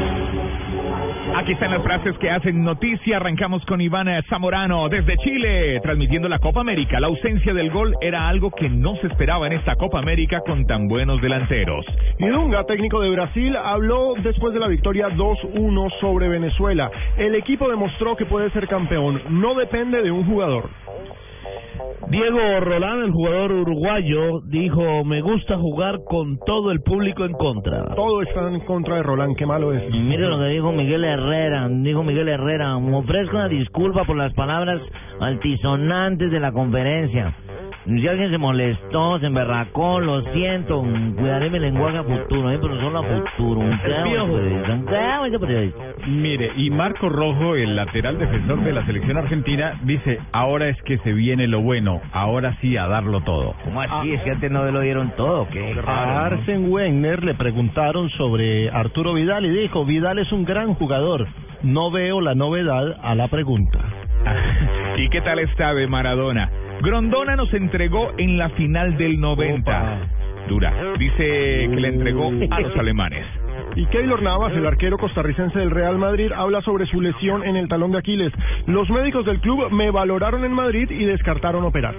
Thank you. Aquí están las frases que hacen noticia. Arrancamos con Iván Zamorano desde Chile, transmitiendo la Copa América. La ausencia del gol era algo que no se esperaba en esta Copa América con tan buenos delanteros. Y Dunga, técnico de Brasil, habló después de la victoria 2-1 sobre Venezuela. El equipo demostró que puede ser campeón. No depende de un jugador. Diego Rolán, el jugador uruguayo, dijo, me gusta jugar con todo el público en contra. Todo está en contra de Roland, qué malo es. Y mire lo que dijo Miguel Herrera, dijo Miguel Herrera, me ofrezco una disculpa por las palabras altisonantes de la conferencia. Si alguien se molestó, se emberracó, lo siento, cuidaré mi lenguaje a futuro, ¿eh? pero solo a futuro. Un. Mire, y Marco Rojo, el lateral defensor de la selección argentina, dice, ahora es que se viene lo bueno, ahora sí a darlo todo. ¿Cómo así? Es que antes no lo dieron todo, ¿qué? A Arsen Wenger le preguntaron sobre Arturo Vidal y dijo, Vidal es un gran jugador. No veo la novedad a la pregunta. ¿Y qué tal está de Maradona? Grondona nos entregó en la final del 90. Dura. Dice que le entregó a los alemanes. Y Keylor Navas, el arquero costarricense del Real Madrid, habla sobre su lesión en el talón de Aquiles. Los médicos del club me valoraron en Madrid y descartaron operar.